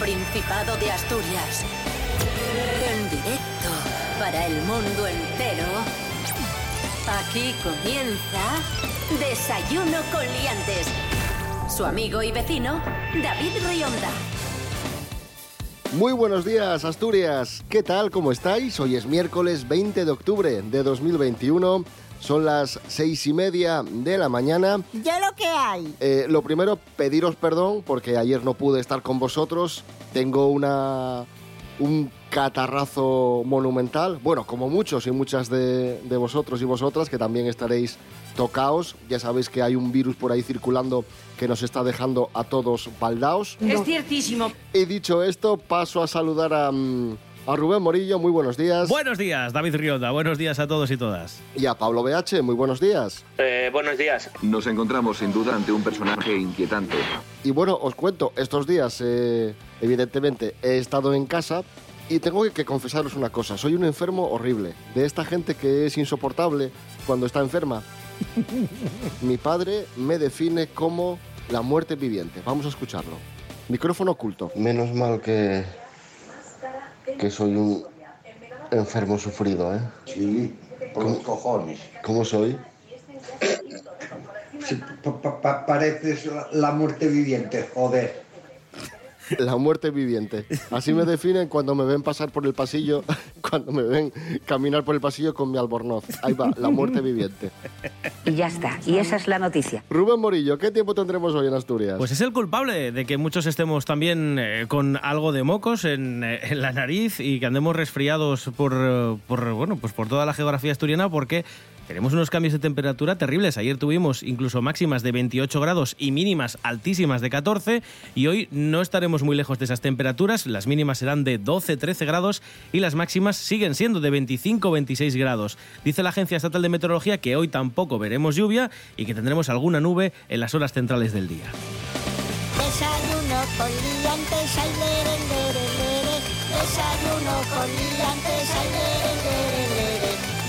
Principado de Asturias. En directo para el mundo entero. Aquí comienza Desayuno con Liantes. Su amigo y vecino, David Rionda. Muy buenos días, Asturias. ¿Qué tal? ¿Cómo estáis? Hoy es miércoles 20 de octubre de 2021. Son las seis y media de la mañana. Ya lo que hay. Eh, lo primero, pediros perdón porque ayer no pude estar con vosotros. Tengo una un catarrazo monumental. Bueno, como muchos y muchas de, de vosotros y vosotras que también estaréis tocaos. Ya sabéis que hay un virus por ahí circulando que nos está dejando a todos baldaos. Es ciertísimo. Y dicho esto, paso a saludar a, mm, a Rubén Morillo. Muy buenos días. Buenos días, David Rionda. Buenos días a todos y todas. Y a Pablo BH. Muy buenos días. Eh, buenos días. Nos encontramos sin duda ante un personaje inquietante. Y bueno, os cuento, estos días, eh, evidentemente, he estado en casa y tengo que, que confesaros una cosa. Soy un enfermo horrible. De esta gente que es insoportable cuando está enferma. Mi padre me define como la muerte viviente. Vamos a escucharlo. Micrófono oculto. Menos mal que, que soy un enfermo sufrido, ¿eh? Sí, por los cojones. ¿Cómo soy? Sí, pa- pa- pa- pareces la muerte viviente, joder. La muerte viviente. Así me definen cuando me ven pasar por el pasillo, cuando me ven caminar por el pasillo con mi albornoz. Ahí va, la muerte viviente. Y ya está. Y esa es la noticia. Rubén Morillo, ¿qué tiempo tendremos hoy en Asturias? Pues es el culpable de que muchos estemos también eh, con algo de mocos en, eh, en la nariz y que andemos resfriados por, eh, por, bueno, pues por toda la geografía asturiana porque tenemos unos cambios de temperatura terribles. Ayer tuvimos incluso máximas de 28 grados y mínimas altísimas de 14 y hoy no estaremos muy lejos de esas temperaturas. Las mínimas serán de 12-13 grados y las máximas siguen siendo de 25-26 grados. Dice la Agencia Estatal de Meteorología que hoy tampoco veremos lluvia y que tendremos alguna nube en las horas centrales del día. Desayuno con. Desayuno con.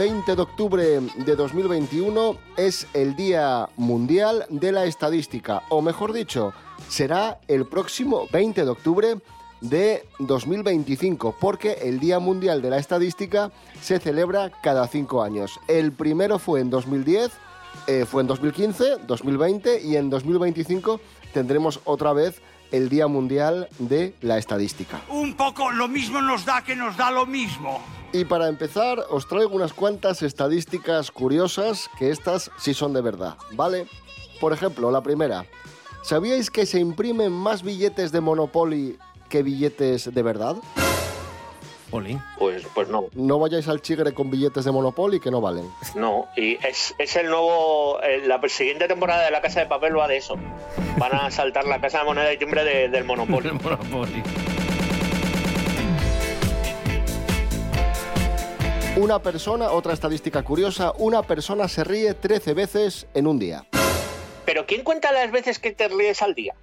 20 de octubre de 2021, es el Día Mundial de la Estadística, o mejor dicho, será el próximo 20 de octubre de 2025, porque el Día Mundial de la Estadística se celebra cada cinco años. El primero fue en 2010, eh, fue en 2015, 2020 y en 2025 tendremos otra vez el Día Mundial de la Estadística. Un poco lo mismo nos da que nos da lo mismo. Y para empezar, os traigo unas cuantas estadísticas curiosas, que estas sí son de verdad, ¿vale? Por ejemplo, la primera. ¿Sabíais que se imprimen más billetes de Monopoly que billetes de verdad? Oli. Pues, pues no, No vayáis al chigre con billetes de Monopoly que no valen. no. Y es, es el nuevo. eh, la siguiente temporada de La Casa de Papel va de eso. Van a saltar la Casa de Moneda y Timbre de- del Monopoly. Monopoly. Una persona, otra estadística curiosa, una persona se ríe 13 veces en un día. Pero ¿quién cuenta las veces que te ríes al día?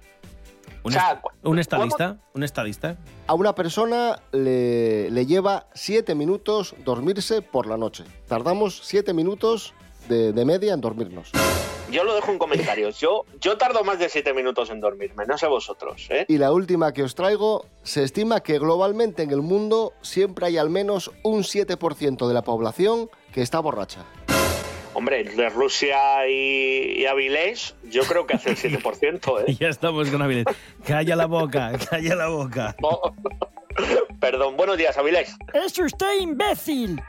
Un, O sea, est- un estadista, un estadista. A una persona le, le lleva 7 minutos dormirse por la noche. Tardamos 7 minutos de, de media en dormirnos. Yo lo dejo en comentarios. Yo, yo tardo más de 7 minutos en dormirme, no sé vosotros, ¿eh? Y la última que os traigo, se estima que globalmente en el mundo siempre hay al menos un 7% de la población que está borracha. Hombre, de Rusia y, y Avilés, yo creo que hace el 7%, Y ¿eh? ya estamos con Avilés. Calla la boca, calla la boca. Oh, Perdón, buenos días, Avilés. ¡Es usted imbécil!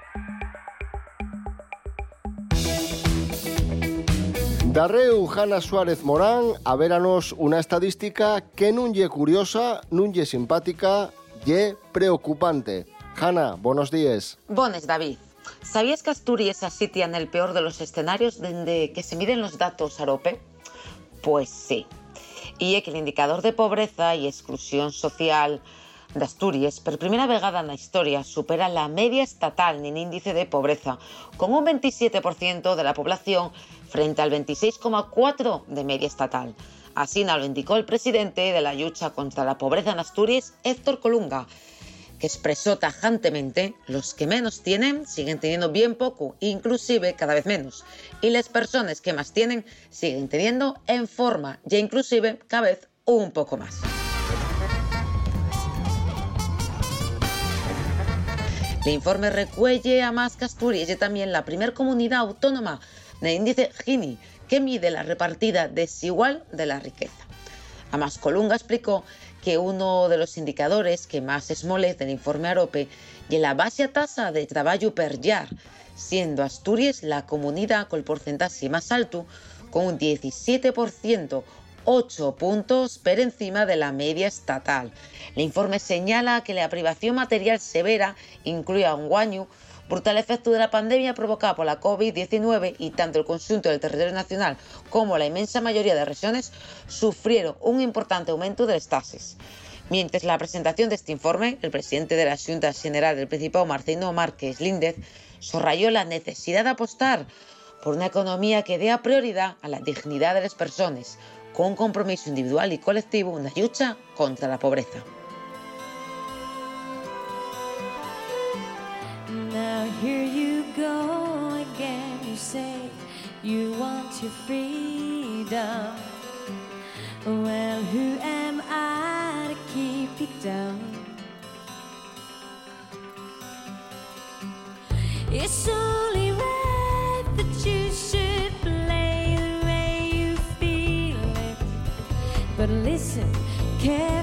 Darreu Hanna Suárez Morán, a veranos una estadística que nun ye curiosa, nun ye simpática, ye preocupante. Hanna, buenos días. Bones, David. ¿Sabías que Asturias asitia en el peor de los escenarios desde que se miden los datos Arope? Pues sí. Y que el indicador de pobreza y exclusión social d'Astúries, per primera vegada en la historia, supera la media estatal en índice de pobreza, con un 27% de la población frente al 26,4% de media estatal. Así lo indicó el presidente de la lucha contra la pobreza en Asturias, Héctor Colunga, que expresó tajantemente, los que menos tienen siguen teniendo bien poco, inclusive cada vez menos, y las personas que más tienen siguen teniendo en forma, ya inclusive cada vez un poco más. El informe recuelle a más que Asturias y también la primera comunidad autónoma del índice Gini, que mide la repartida desigual de la riqueza. Además, Colunga explicó que uno de los indicadores que más esmolece del informe AROPE y la baja tasa de trabajo per llar, siendo Asturias la comunidad con el porcentaje más alto, con un 17%, 8 puntos por encima de la media estatal. El informe señala que la privación material severa incluye un guaño brutal efecto de la pandemia provocada por la COVID-19 y tanto el conjunto del territorio nacional como la inmensa mayoría de regiones sufrieron un importante aumento de las tasas. Mientras la presentación de este informe, el presidente de la Junta General del Principado, Marcelino Márquez Líndez, subrayó la necesidad de apostar por una economía que dé prioridad a la dignidad de las personas, con un compromiso individual y colectivo en la lucha contra la pobreza. You want your freedom. Well, who am I to keep you down? It's only right that you should play the way you feel it. But listen carefully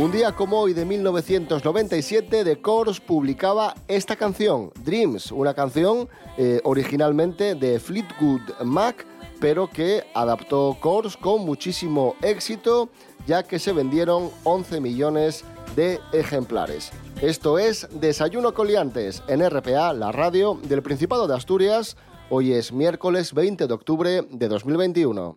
Un día como hoy de 1997, The Course publicaba esta canción, Dreams, una canción eh, originalmente de Fleetwood Mac, pero que adaptó Course con muchísimo éxito, ya que se vendieron 11 millones de ejemplares. Esto es Desayuno Coliantes en RPA, la radio del Principado de Asturias. Hoy es miércoles 20 de octubre de 2021.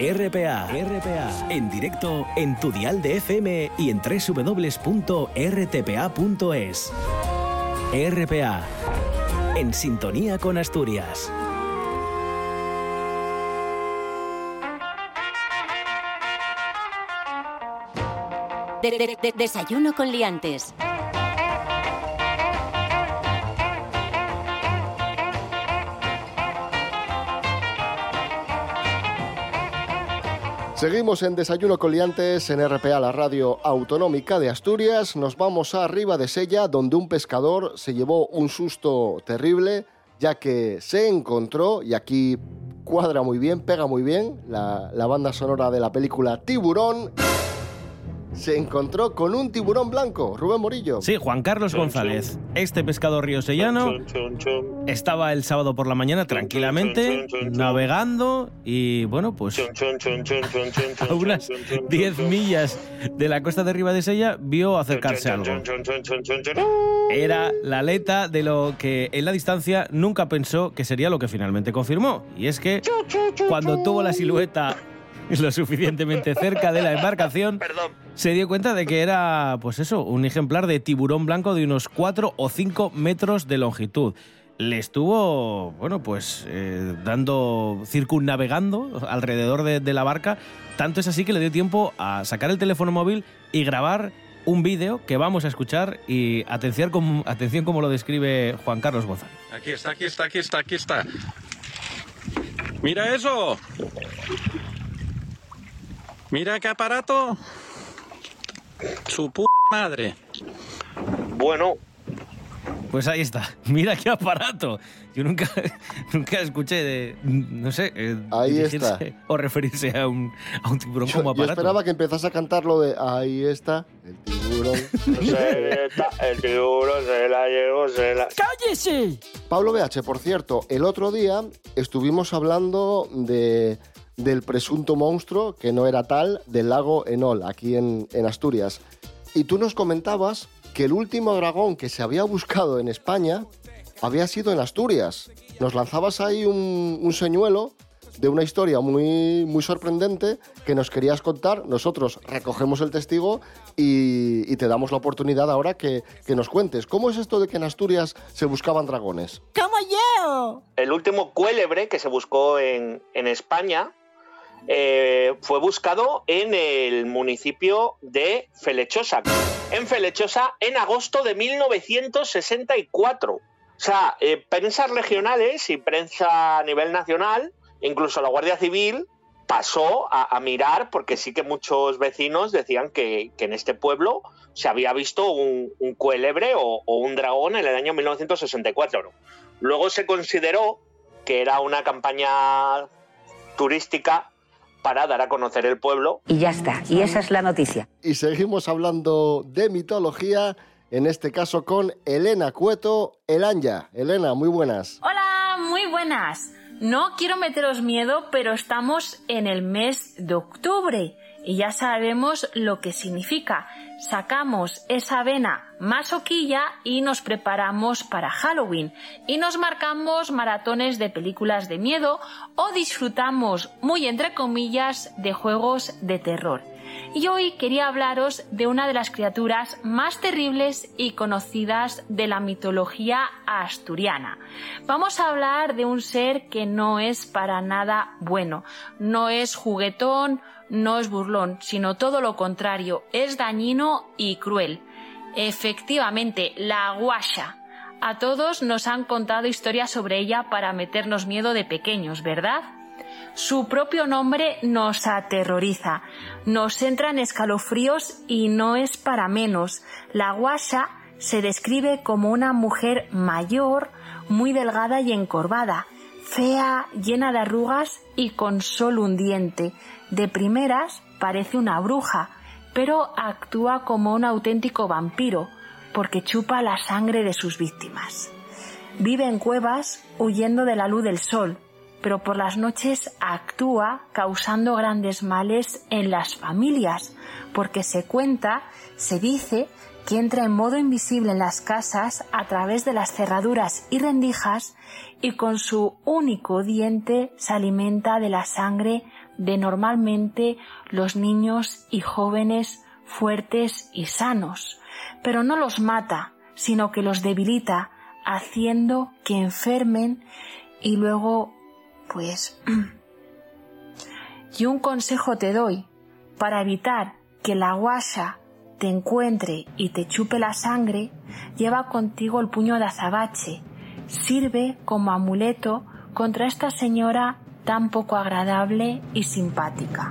RPA, RPA, en directo en tu dial de FM y en www.rtpa.es. RPA, en sintonía con Asturias. De- de- de- desayuno con liantes. Seguimos en Desayuno con Liantes en RPA, la radio autonómica de Asturias. Nos vamos a arriba de Sella, donde un pescador se llevó un susto terrible, ya que se encontró, y aquí cuadra muy bien, pega muy bien, la, la banda sonora de la película Tiburón, se encontró con un tiburón blanco, Rubén Morillo. Sí, Juan Carlos González, este pescador riosellano, estaba el sábado por la mañana tranquilamente navegando y bueno, pues a unas 10 millas de la costa de Riva de Sella vio acercarse algo. Era la aleta de lo que en la distancia nunca pensó que sería lo que finalmente confirmó. Y es que cuando tuvo la silueta lo suficientemente cerca de la embarcación, se dio cuenta de que era, pues eso, un ejemplar de tiburón blanco de unos 4 o 5 metros de longitud. Le estuvo, bueno, pues eh, dando, circunnavegando alrededor de, de la barca. Tanto es así que le dio tiempo a sacar el teléfono móvil y grabar un vídeo que vamos a escuchar y atención como, atención como lo describe Juan Carlos González. Aquí está, aquí está, aquí está, aquí está. Mira eso. Mira qué aparato. Su p madre. Bueno. Pues ahí está. Mira qué aparato. Yo nunca, nunca escuché de, no sé, eh, Ahí está. o referirse a un, a un tiburón como Yo aparato. esperaba que empezase a cantar lo de ahí está, el tiburón. el tiburón se la llevó, se la... ¡Cállese! Pablo BH, por cierto, el otro día estuvimos hablando de, del presunto monstruo, que no era tal, del lago Enol, aquí en, en Asturias. Y tú nos comentabas que el último dragón que se había buscado en España había sido en Asturias. Nos lanzabas ahí un, un señuelo de una historia muy, muy sorprendente que nos querías contar. Nosotros recogemos el testigo y, y te damos la oportunidad ahora que, que nos cuentes. ¿Cómo es esto de que en Asturias se buscaban dragones? ¡Como yo! El último cuélebre que se buscó en, en España eh, fue buscado en el municipio de Felechosa. En Felechosa en agosto de 1964. O sea, eh, prensas regionales y prensa a nivel nacional, incluso la Guardia Civil, pasó a, mirar porque sí que muchos vecinos decían que, en este pueblo se había visto un, un cuélebre o, o un dragón en el año 1964. Luego se consideró que era una campaña turística para dar a conocer el pueblo. Y ya está. Y esa es la noticia. Y seguimos hablando de mitología, en este caso con Elena Cueto, Elanya. Elena, muy buenas. Hola, muy buenas. No quiero meteros miedo, pero estamos en el mes de octubre y ya sabemos lo que significa. Sacamos esa vena masoquilla y nos preparamos para Halloween y nos marcamos maratones de películas de miedo o disfrutamos muy entre comillas de juegos de terror. Y hoy quería hablaros de una de las criaturas más terribles y conocidas de la mitología asturiana. Vamos a hablar de un ser que no es para nada bueno, no es juguetón, no es burlón, sino todo lo contrario, es dañino y cruel. Efectivamente, la guasha. A todos nos han contado historias sobre ella para meternos miedo de pequeños, ¿verdad? Su propio nombre nos aterroriza, nos entran escalofríos y no es para menos. La guasha se describe como una mujer mayor, muy delgada y encorvada, fea, llena de arrugas y con solo un diente. De primeras parece una bruja, pero actúa como un auténtico vampiro. porque chupa la sangre de sus víctimas. Vive en cuevas huyendo de la luz del sol, pero por las noches actúa causando grandes males en las familias, porque se cuenta, se dice, que entra en modo invisible en las casas a través de las cerraduras y rendijas y con su único diente se alimenta de la sangre de normalmente los niños y jóvenes fuertes y sanos. Pero no los mata, sino que los debilita, haciendo que enfermen y luego, pues... y un consejo te doy, para evitar que la guasa te encuentre y te chupe la sangre, lleva contigo el puño de azabache. Sirve como amuleto contra esta señora tan poco agradable y simpática.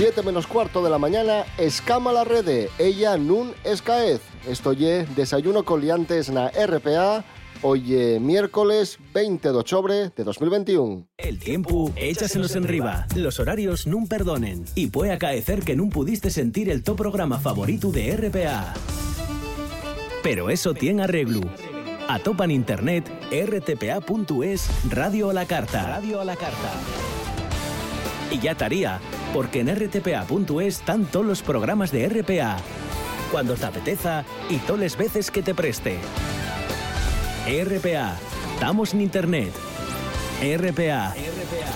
7 menos cuarto de la mañana, escama la rede, ella nun escaez. Esto ye desayuno con liantes na RPA, hoy miércoles 20 de octubre de 2021. El tiempo échasenos en riba. Los horarios nun perdonen. Y puede acaecer que nun pudiste sentir el top programa favorito de RPA. Pero eso tiene arreglo. Atopa en internet rtpa.es Radio a la Carta. Radio a la Carta. Y ya estaría, porque en rtpa.es están todos los programas de RPA. Cuando te apeteza y todas las veces que te preste. RPA. Estamos en internet. RPA.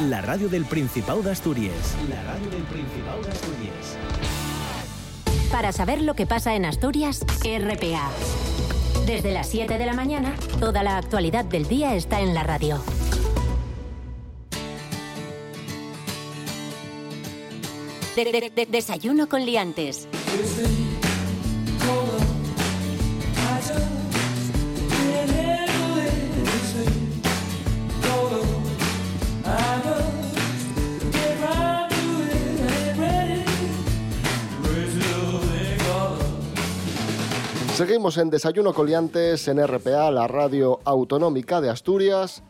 La radio del Principado de Asturias. La radio del Principado de Asturias. Para saber lo que pasa en Asturias, RPA. Desde las 7 de la mañana, toda la actualidad del día está en la radio. De- de- de- desayuno con liantes. Seguimos en Desayuno Coliantes en RPA, la radio autonómica de Asturias.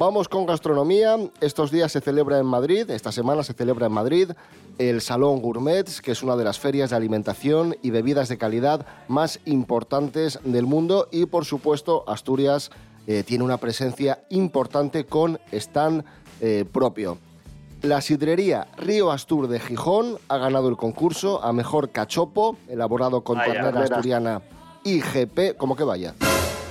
Vamos con gastronomía. Estos días se celebra en Madrid, esta semana se celebra en Madrid el Salón Gourmets, que es una de las ferias de alimentación y bebidas de calidad más importantes del mundo y por supuesto Asturias eh, tiene una presencia importante con stand eh, propio. La sidrería Río Astur de Gijón ha ganado el concurso a mejor cachopo, elaborado con ternera. asturiana IGP, como que vaya.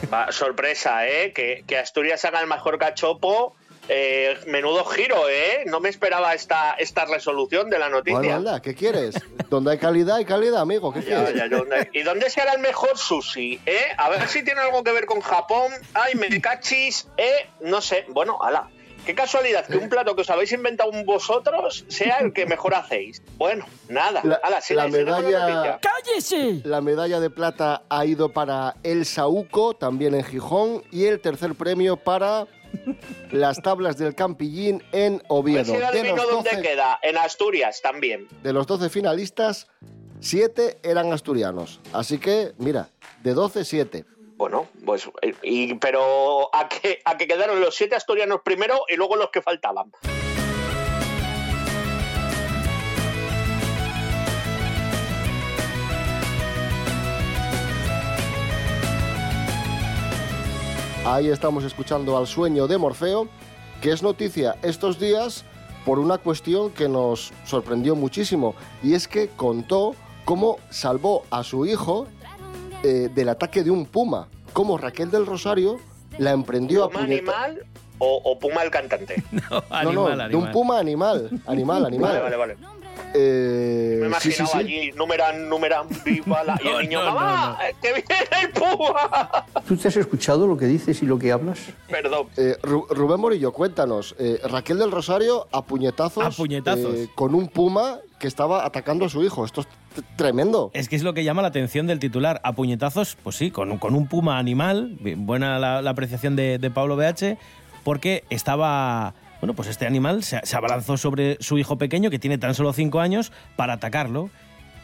Va, sorpresa, ¿eh? Que, que Asturias haga el mejor cachopo Eh, menudo giro, ¿eh? No me esperaba esta, esta resolución de la noticia. Bueno, anda, ¿qué quieres? Donde hay calidad, hay calidad, amigo. ¿Qué Ya, quieres? ya, ¿dónde- ¿Y dónde se hará el mejor sushi? ¿Eh? A ver si tiene algo que ver con Japón. Ay, me cachis. ¿Eh? No sé. Bueno, ala. Qué casualidad que un plato que os habéis inventado vosotros sea el que mejor hacéis. Bueno, nada. La, ala, sí, la sí, no me lo medalla, noticia. la medalla de plata ha ido para El Sauco, también en Gijón, y el tercer premio para las tablas del Campillín en Oviedo. Pues De los, dónde 12, queda. En Asturias también. de los 12 finalistas, 7 eran asturianos. Así que, mira, de 12, 7. Bueno, pues. pero a que, a que quedaron los siete asturianos primero y luego los que faltaban. Ahí estamos escuchando al sueño de Morfeo, que es noticia estos días por una cuestión que nos sorprendió muchísimo, y es que contó cómo salvó a su hijo eh, del ataque de un puma, cómo Raquel del Rosario la emprendió a ¿Puma puñeta- animal o, o Puma el cantante? No, no, de un puma animal, animal, animal. Vale, vale, vale. Eh, Me sí, sí, imaginaba sí. allí, numeran, numeran, viva la... Y el No, niño, no, eh, que viene el Puma. ¿Tú te has escuchado lo que dices y lo que hablas? Perdón. Eh, Ru- Rubén Morillo, cuéntanos. eh, Raquel del Rosario a puñetazos, A puñetazos. eh, con un puma que estaba atacando a su hijo. Esto es tremendo. Es que es lo que llama la atención del titular. A puñetazos, pues sí, con, un- con un puma animal. Buena la, la apreciación de, de Pablo BH, porque estaba. Bueno, pues este animal se, abalanzó sobre su hijo pequeño, que tiene tan solo cinco años, para atacarlo.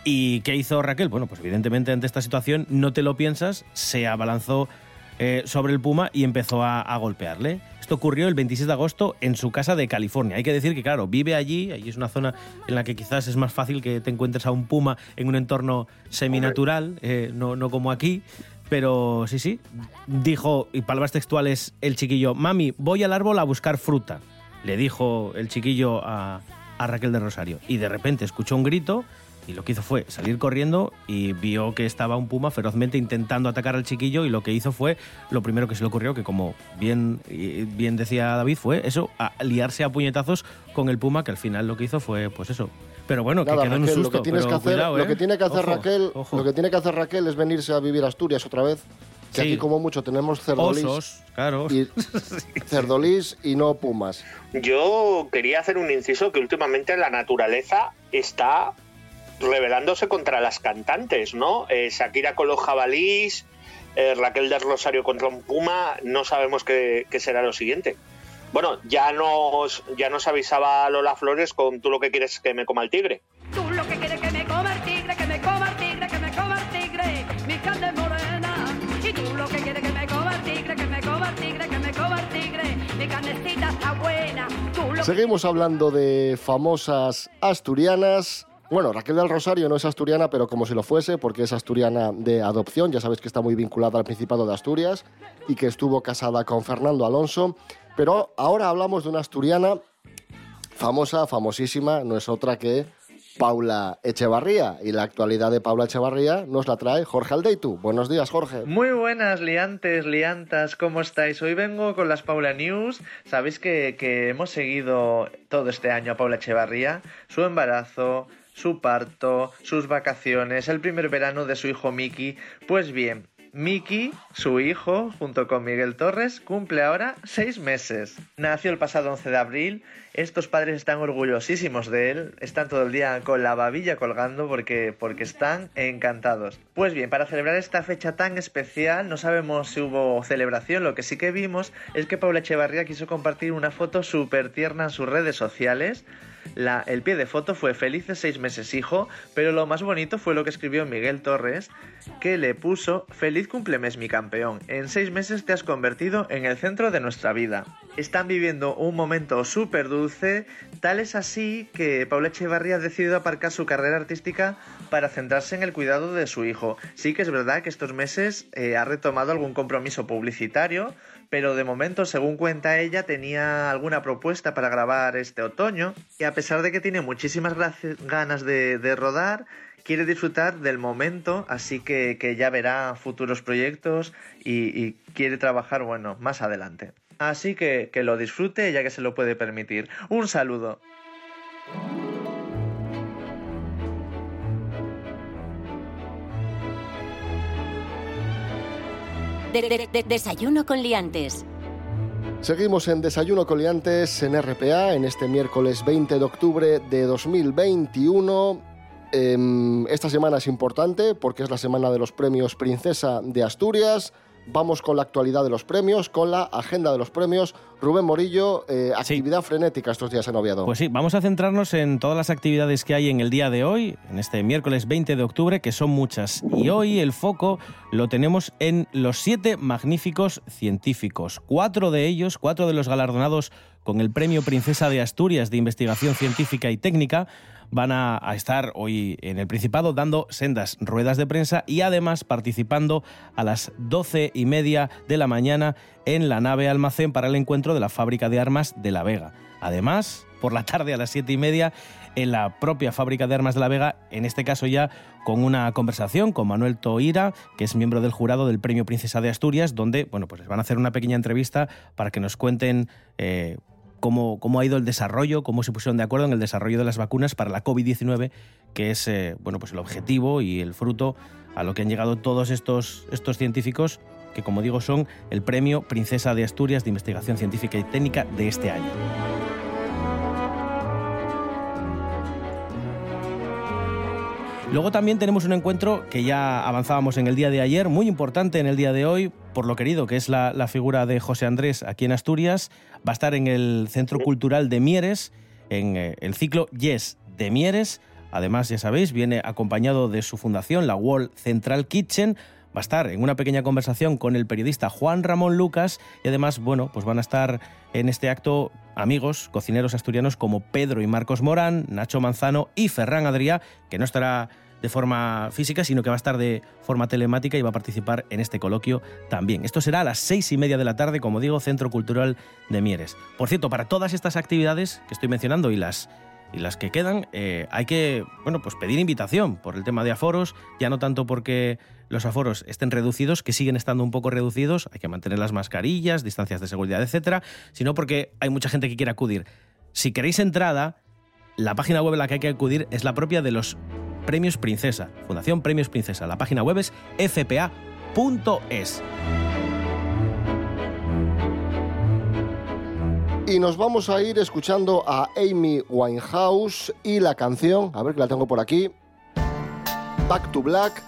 ¿Y qué hizo Raquel? Bueno, pues evidentemente ante esta situación no te lo piensas, se abalanzó eh, sobre el puma y empezó a, a golpearle. Esto ocurrió el 26 de agosto en su casa de California. Hay que decir que, claro, vive allí, allí es una zona en la que quizás es más fácil que te encuentres a un puma en un entorno seminatural, eh, no, no como aquí. Pero sí, sí, dijo, y palabras textuales, el chiquillo, mami, voy al árbol a buscar fruta. Le dijo el chiquillo a, a Raquel de Rosario. Y de repente escuchó un grito y lo que hizo fue salir corriendo y vio que estaba un puma ferozmente intentando atacar al chiquillo y lo que hizo fue, lo primero que se le ocurrió, que como bien, bien decía David, fue eso, a liarse a puñetazos con el puma, que al final lo que hizo fue, pues eso. Pero bueno, que quedó en un Raquel, susto. lo que tienes pero que hacer, cuidado, lo ¿eh? que tiene que hacer Ojo, Raquel, ojo. lo que tiene que hacer Raquel es venirse a vivir a Asturias otra vez. Que Sí. aquí como mucho tenemos cerdolís Osos, claro. y cerdolís y no pumas. Yo quería hacer un inciso que últimamente la naturaleza está rebelándose contra las cantantes, ¿no? Eh, Shakira con los jabalís, eh, Raquel del Rosario contra un puma, no sabemos qué, qué será lo siguiente. Bueno, ya nos, ya nos avisaba Lola Flores con tú lo que quieres que me coma el tigre. Tú lo que quieres que me coma Seguimos hablando de famosas asturianas. Bueno, Raquel del Rosario no es asturiana, pero como si lo fuese, porque es asturiana de adopción. Ya sabéis que está muy vinculada al Principado de Asturias y que estuvo casada con Fernando Alonso. Pero ahora hablamos de una asturiana famosa, famosísima, no es otra que Paula Echevarría. Y la actualidad de Paula Echevarría nos la trae Jorge Aldeitu. Buenos días, Jorge. Muy buenas, liantes, liantas, ¿cómo estáis? Hoy vengo con las Paula News. Sabéis que, que hemos seguido todo este año a Paula Echevarría, su embarazo, su parto, sus vacaciones, el primer verano de su hijo Miki. Pues bien, Miki, su hijo, junto con Miguel Torres, cumple ahora seis meses. Nació el pasado 11 de abril. Estos padres están orgullosísimos de él. Están todo el día con la babilla colgando porque, porque están encantados. Pues bien, para celebrar esta fecha tan especial, no sabemos si hubo celebración. Lo que sí que vimos es que Paula Echevarría quiso compartir una foto súper tierna en sus redes sociales. El pie de foto fue felices seis meses hijo, pero lo más bonito fue lo que escribió Miguel Torres, que le puso feliz cumplemes mi campeón, en seis meses te has convertido en el centro de nuestra vida. Están viviendo un momento súper dulce, tal es así que Paula Echevarría ha decidido aparcar su carrera artística para centrarse en el cuidado de su hijo. Sí que es verdad que estos meses eh, ha retomado algún compromiso publicitario, pero de momento, según cuenta ella, tenía alguna propuesta para grabar este otoño y a pesar de que tiene muchísimas ganas de, de rodar, quiere disfrutar del momento, así que, que ya verá futuros proyectos y, y quiere trabajar, bueno, más adelante. Así que que lo disfrute ya que se lo puede permitir. Un saludo. De- de- de- desayuno con liantes. Seguimos en Desayuno Coliantes en RPA en este miércoles 20 de octubre de 2021. Em, esta semana es importante porque es la semana de los premios Princesa de Asturias. Vamos con la actualidad de los premios, con la agenda de los premios. Rubén Morillo, eh, actividad frenética estos días en Oviedo. Pues sí, vamos a centrarnos en todas las actividades que hay en el día de hoy, en este miércoles 20 de octubre, que son muchas. Y hoy el foco lo tenemos en los siete magníficos científicos. Cuatro de ellos, cuatro de los galardonados con el Premio Princesa de Asturias de Investigación Científica y Técnica, van a, estar hoy en el Principado dando sendas ruedas de prensa y además participando a las doce y media de la mañana en la nave almacén para el encuentro de la fábrica de armas de La Vega. Además, por la tarde a las siete y media en la propia fábrica de armas de La Vega, en este caso ya con una conversación con Manuel Toira, que es miembro del jurado del Premio Princesa de Asturias, donde bueno, pues les van a hacer una pequeña entrevista para que nos cuenten eh, cómo, cómo ha ido el desarrollo, cómo se pusieron de acuerdo en el desarrollo de las vacunas para la COVID-19, que es eh, bueno, pues el objetivo y el fruto a lo que han llegado todos estos, estos científicos, que como digo son el Premio Princesa de Asturias de Investigación Científica y Técnica de este año. Luego también tenemos un encuentro que ya avanzábamos en el día de ayer, muy importante en el día de hoy, por lo querido, que es la, figura de José Andrés aquí en Asturias. Va a estar en el Centro Cultural de Mieres, en eh, el ciclo Yes de Mieres. Además, ya sabéis, viene acompañado de su fundación, la World Central Kitchen. Va a estar en una pequeña conversación con el periodista Juan Ramón Lucas y además, bueno, pues van a estar en este acto amigos, cocineros asturianos como Pedro y Marcos Morán, Nacho Manzano y Ferran Adrià, que no estará de forma física, sino que va a estar de forma telemática y va a participar en este coloquio también. Esto será a las seis y media de la tarde, como digo, Centro Cultural de Mieres. Por cierto, para todas estas actividades que estoy mencionando y las y las que quedan, eh, hay que bueno, pues pedir invitación por el tema de aforos, ya no tanto porque los aforos estén reducidos, que siguen estando un poco reducidos, hay que mantener las mascarillas, distancias de seguridad, etcétera, sino porque hay mucha gente que quiere acudir. Si queréis entrada, la página web a la que hay que acudir es la propia de los Premios Princesa, Fundación Premios Princesa. La página web es fpa.es. Y nos vamos a ir escuchando a Amy Winehouse y la canción, a ver que la tengo por aquí, Back to Black.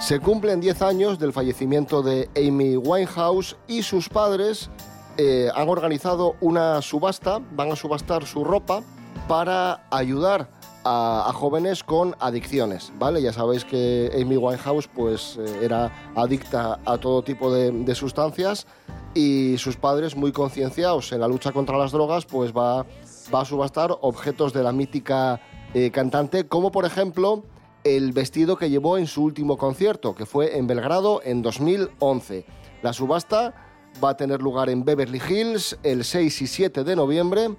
Se cumplen 10 años del fallecimiento de Amy Winehouse y sus padres eh, han organizado una subasta, van a subastar su ropa para ayudar a, jóvenes con adicciones, ¿vale? Ya sabéis que Amy Winehouse pues eh, era adicta a todo tipo de, de sustancias y sus padres muy concienciados en la lucha contra las drogas pues va, va a subastar objetos de la mítica eh, cantante como por ejemplo el vestido que llevó en su último concierto que fue en Belgrado en 2011. La subasta va a tener lugar en Beverly Hills el 6 y 7 de noviembre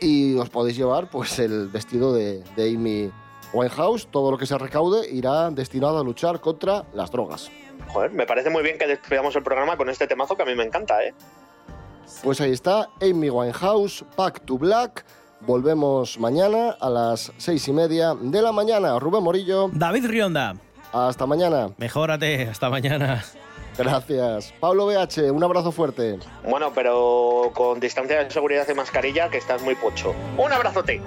y os podéis llevar pues el vestido de, de Amy Winehouse. Todo lo que se recaude irá destinado a luchar contra las drogas. Joder, me parece muy bien que despidamos el programa con este temazo que a mí me encanta, ¿eh? Pues ahí está, Amy Winehouse, Back to Black. Volvemos mañana a las seis y media de la mañana. Rubén Morillo. David Rionda. Hasta mañana. Mejórate, hasta mañana. Gracias. Pablo BH, un abrazo fuerte. Bueno, pero con distancia de seguridad y mascarilla, que estás muy pocho. Un abrazote.